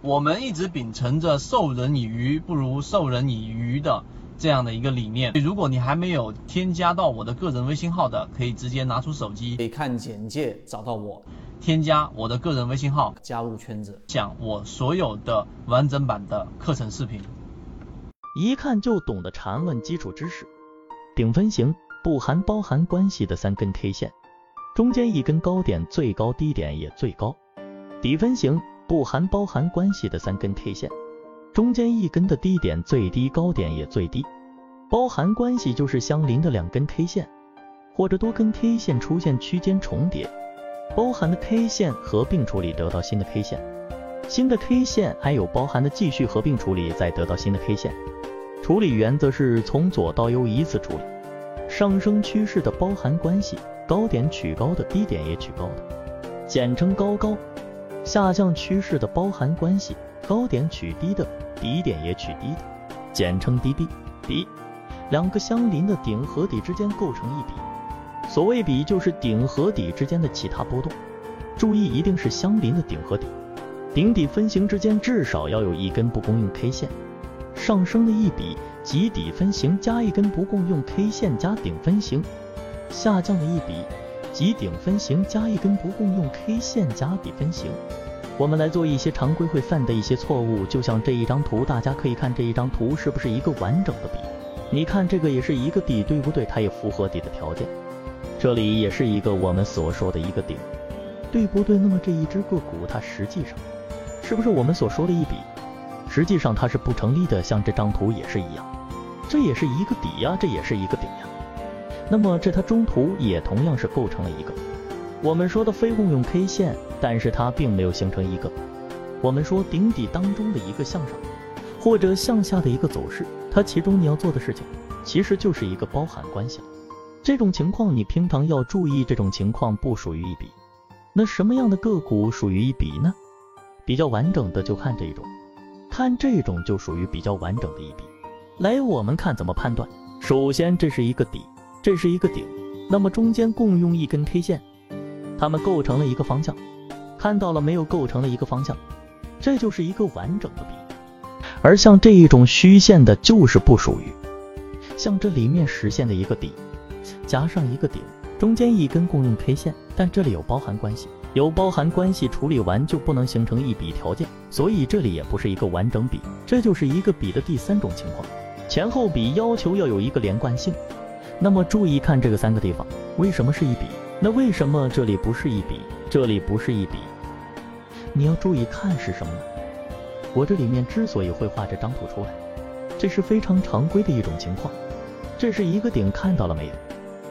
我们一直秉承着授人以鱼不如授人以渔的这样的一个理念。如果你还没有添加到我的个人微信号的，可以直接拿出手机，可以看简介找到我，添加我的个人微信号，加入圈子，讲我所有的完整版的课程视频，一看就懂的缠论基础知识。顶分型不含包含关系的三根 K 线，中间一根高点最高，低点也最高。底分型。不含包含关系的三根 K 线，中间一根的低点最低，高点也最低。包含关系就是相邻的两根 K 线，或者多根 K 线出现区间重叠，包含的 K 线合并处理得到新的 K 线，新的 K 线还有包含的继续合并处理再得到新的 K 线。处理原则是从左到右依次处理。上升趋势的包含关系，高点取高的，低点也取高的，简称高高。下降趋势的包含关系，高点取低的，低点也取低的，简称低低低。两个相邻的顶和底之间构成一笔，所谓笔就是顶和底之间的其他波动。注意，一定是相邻的顶和底，顶底分型之间至少要有一根不共用 K 线。上升的一笔及底分型加一根不共用 K 线加顶分型，下降的一笔。即顶分型加一根不共用 K 线加底分型，我们来做一些常规会犯的一些错误，就像这一张图，大家可以看这一张图是不是一个完整的底？你看这个也是一个底，对不对？它也符合底的条件。这里也是一个我们所说的一个顶，对不对？那么这一只个股它实际上是不是我们所说的一笔？实际上它是不成立的，像这张图也是一样，这也是一个底呀，这也是一个顶呀。那么这它中途也同样是构成了一个我们说的非共用 K 线，但是它并没有形成一个我们说顶底当中的一个向上或者向下的一个走势，它其中你要做的事情其实就是一个包含关系了。这种情况你平常要注意，这种情况不属于一笔。那什么样的个股属于一笔呢？比较完整的就看这一种，看这种就属于比较完整的一笔。来，我们看怎么判断。首先这是一个底。这是一个顶，那么中间共用一根 K 线，它们构成了一个方向，看到了没有？构成了一个方向，这就是一个完整的笔。而像这一种虚线的，就是不属于。像这里面实现的一个底，加上一个顶，中间一根共用 K 线，但这里有包含关系，有包含关系处理完就不能形成一笔条件，所以这里也不是一个完整笔。这就是一个笔的第三种情况，前后笔要求要有一个连贯性。那么注意看这个三个地方，为什么是一笔？那为什么这里不是一笔？这里不是一笔？你要注意看是什么呢？我这里面之所以会画这张图出来，这是非常常规的一种情况。这是一个顶，看到了没有？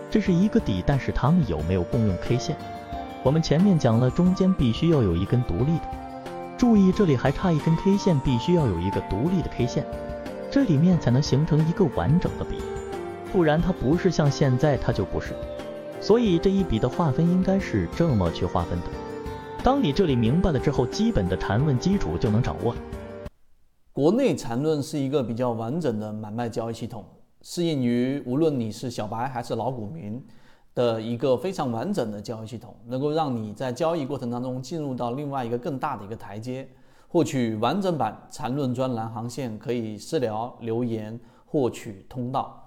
这是一个底，但是它们有没有共用 K 线？我们前面讲了，中间必须要有一根独立的。注意这里还差一根 K 线，必须要有一个独立的 K 线，这里面才能形成一个完整的笔。不然它不是像现在，它就不是。所以这一笔的划分应该是这么去划分的。当你这里明白了之后，基本的缠论基础就能掌握了。国内缠论是一个比较完整的买卖交易系统，适应于无论你是小白还是老股民的一个非常完整的交易系统，能够让你在交易过程当中进入到另外一个更大的一个台阶。获取完整版缠论专栏航线，可以私聊留言获取通道。